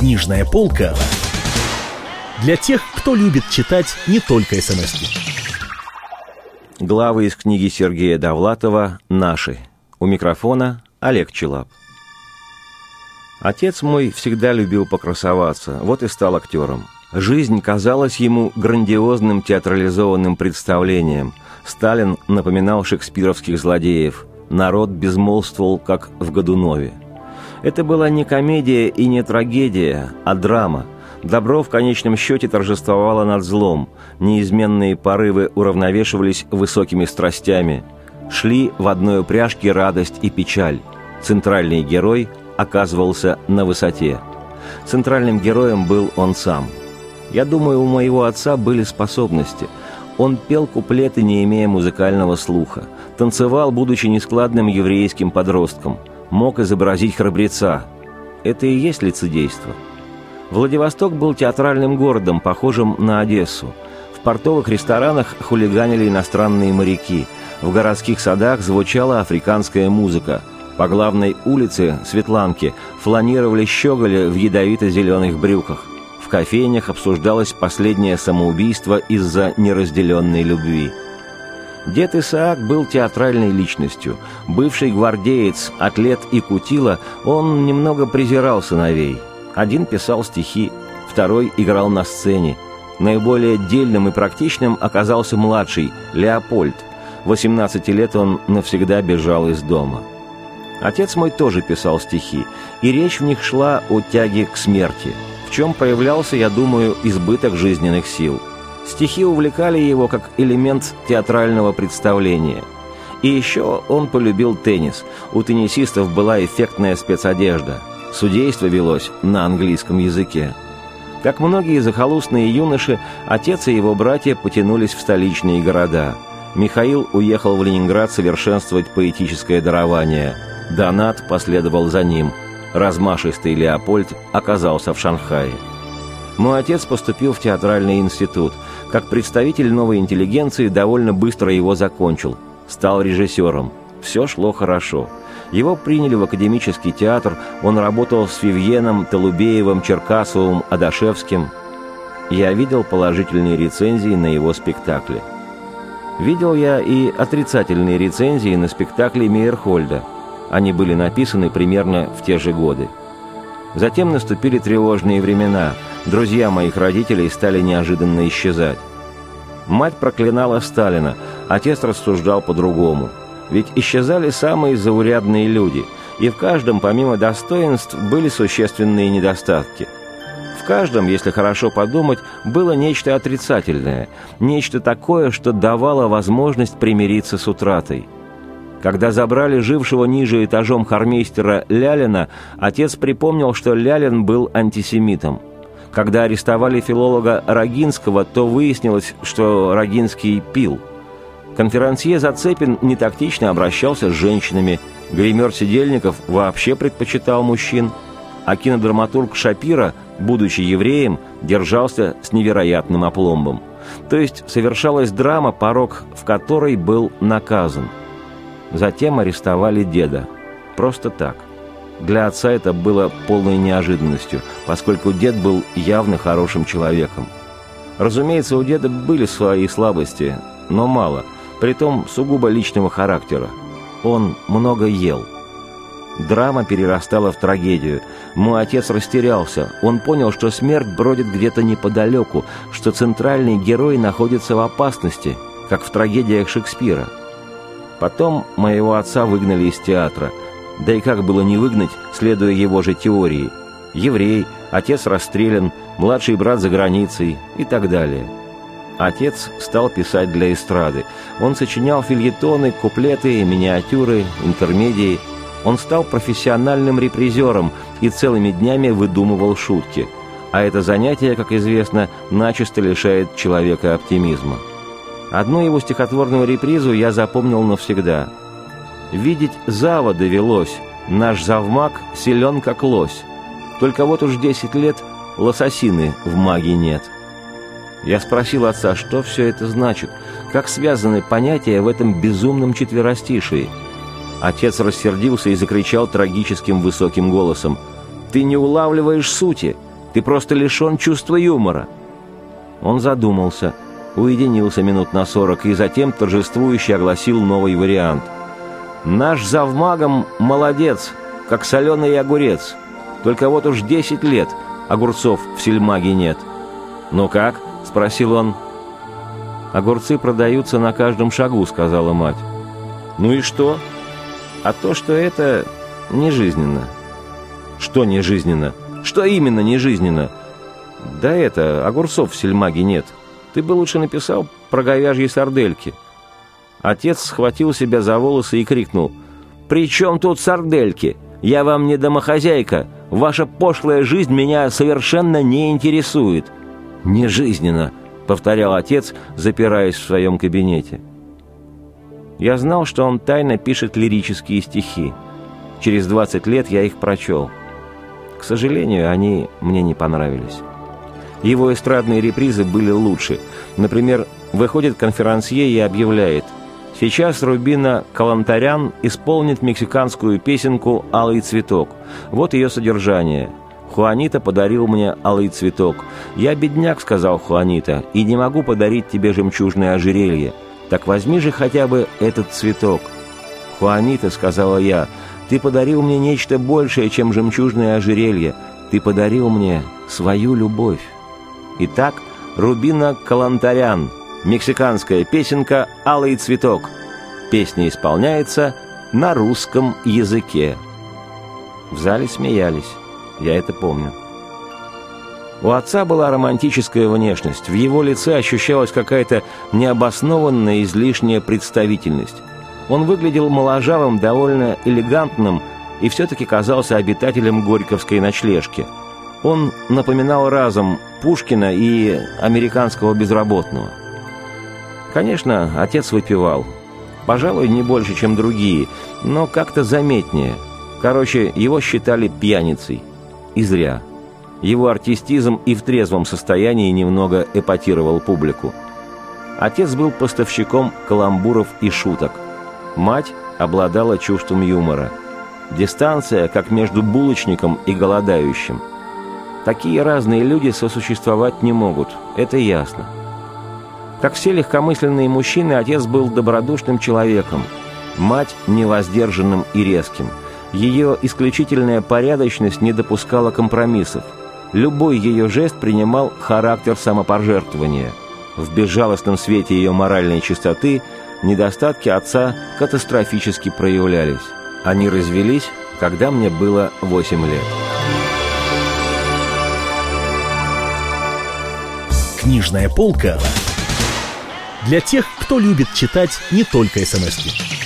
Книжная полка для тех, кто любит читать не только смс -ки. Главы из книги Сергея Довлатова «Наши». У микрофона Олег Челап. Отец мой всегда любил покрасоваться, вот и стал актером. Жизнь казалась ему грандиозным театрализованным представлением. Сталин напоминал шекспировских злодеев. Народ безмолвствовал, как в Годунове. Это была не комедия и не трагедия, а драма. Добро в конечном счете торжествовало над злом. Неизменные порывы уравновешивались высокими страстями. Шли в одной упряжке радость и печаль. Центральный герой – оказывался на высоте. Центральным героем был он сам. Я думаю, у моего отца были способности. Он пел куплеты, не имея музыкального слуха, танцевал, будучи нескладным еврейским подростком, мог изобразить храбреца. Это и есть лицедейство. Владивосток был театральным городом, похожим на Одессу. В портовых ресторанах хулиганили иностранные моряки. В городских садах звучала африканская музыка – по главной улице Светланки фланировали щеголи в ядовито-зеленых брюках. В кофейнях обсуждалось последнее самоубийство из-за неразделенной любви. Дед Исаак был театральной личностью. Бывший гвардеец, атлет и кутила, он немного презирал сыновей. Один писал стихи, второй играл на сцене. Наиболее дельным и практичным оказался младший, Леопольд. 18 лет он навсегда бежал из дома. Отец мой тоже писал стихи, и речь в них шла о тяге к смерти, в чем проявлялся, я думаю, избыток жизненных сил. Стихи увлекали его как элемент театрального представления. И еще он полюбил теннис. У теннисистов была эффектная спецодежда. Судейство велось на английском языке. Как многие захолустные юноши, отец и его братья потянулись в столичные города. Михаил уехал в Ленинград совершенствовать поэтическое дарование – Донат последовал за ним. Размашистый Леопольд оказался в Шанхае. Мой отец поступил в театральный институт. Как представитель новой интеллигенции довольно быстро его закончил. Стал режиссером. Все шло хорошо. Его приняли в академический театр, он работал с Вивьеном, Толубеевым, Черкасовым, Адашевским. Я видел положительные рецензии на его спектакли. Видел я и отрицательные рецензии на спектакли Мейерхольда – они были написаны примерно в те же годы. Затем наступили тревожные времена. Друзья моих родителей стали неожиданно исчезать. Мать проклинала Сталина, отец рассуждал по-другому. Ведь исчезали самые заурядные люди, и в каждом, помимо достоинств, были существенные недостатки. В каждом, если хорошо подумать, было нечто отрицательное, нечто такое, что давало возможность примириться с утратой – когда забрали жившего ниже этажом хармейстера Лялина, отец припомнил, что Лялин был антисемитом. Когда арестовали филолога Рогинского, то выяснилось, что Рогинский пил. Конферансье Зацепин нетактично обращался с женщинами, гример Сидельников вообще предпочитал мужчин, а кинодраматург Шапира, будучи евреем, держался с невероятным опломбом. То есть совершалась драма, порог в которой был наказан – Затем арестовали деда. Просто так. Для отца это было полной неожиданностью, поскольку дед был явно хорошим человеком. Разумеется, у деда были свои слабости, но мало, притом сугубо личного характера. Он много ел. Драма перерастала в трагедию. Мой отец растерялся. Он понял, что смерть бродит где-то неподалеку, что центральный герой находится в опасности, как в трагедиях Шекспира – Потом моего отца выгнали из театра. Да и как было не выгнать, следуя его же теории. Еврей, отец расстрелян, младший брат за границей и так далее. Отец стал писать для эстрады. Он сочинял фильетоны, куплеты, миниатюры, интермедии. Он стал профессиональным репризером и целыми днями выдумывал шутки. А это занятие, как известно, начисто лишает человека оптимизма. Одну его стихотворную репризу я запомнил навсегда. «Видеть зава довелось, наш завмак силен как лось. Только вот уж десять лет лососины в маге нет». Я спросил отца, что все это значит, как связаны понятия в этом безумном четверостишии. Отец рассердился и закричал трагическим высоким голосом. «Ты не улавливаешь сути! Ты просто лишен чувства юмора». Он задумался, уединился минут на сорок и затем торжествующе огласил новый вариант. «Наш завмагом молодец, как соленый огурец. Только вот уж десять лет огурцов в сельмаге нет». «Ну как?» — спросил он. «Огурцы продаются на каждом шагу», — сказала мать. «Ну и что?» «А то, что это не жизненно». «Что не жизненно? Что именно не жизненно?» «Да это, огурцов в сельмаге нет. Ты бы лучше написал про говяжьи сардельки». Отец схватил себя за волосы и крикнул. «При чем тут сардельки? Я вам не домохозяйка. Ваша пошлая жизнь меня совершенно не интересует». «Не жизненно», — повторял отец, запираясь в своем кабинете. Я знал, что он тайно пишет лирические стихи. Через 20 лет я их прочел. К сожалению, они мне не понравились. Его эстрадные репризы были лучше. Например, выходит конферансье и объявляет «Сейчас Рубина Калантарян исполнит мексиканскую песенку «Алый цветок». Вот ее содержание. Хуанита подарил мне алый цветок. «Я бедняк», — сказал Хуанита, — «и не могу подарить тебе жемчужное ожерелье. Так возьми же хотя бы этот цветок». «Хуанита», — сказала я, — «ты подарил мне нечто большее, чем жемчужное ожерелье. Ты подарил мне свою любовь». Итак, Рубина Калантарян, мексиканская песенка «Алый цветок». Песня исполняется на русском языке. В зале смеялись, я это помню. У отца была романтическая внешность, в его лице ощущалась какая-то необоснованная излишняя представительность. Он выглядел моложавым, довольно элегантным и все-таки казался обитателем Горьковской ночлежки. Он напоминал разом Пушкина и американского безработного. Конечно, отец выпивал. Пожалуй, не больше, чем другие, но как-то заметнее. Короче, его считали пьяницей. И зря. Его артистизм и в трезвом состоянии немного эпатировал публику. Отец был поставщиком каламбуров и шуток. Мать обладала чувством юмора. Дистанция, как между булочником и голодающим. Такие разные люди сосуществовать не могут, это ясно. Как все легкомысленные мужчины, отец был добродушным человеком, мать – невоздержанным и резким. Ее исключительная порядочность не допускала компромиссов – Любой ее жест принимал характер самопожертвования. В безжалостном свете ее моральной чистоты недостатки отца катастрофически проявлялись. Они развелись, когда мне было 8 лет. Книжная полка для тех, кто любит читать не только смс -ки.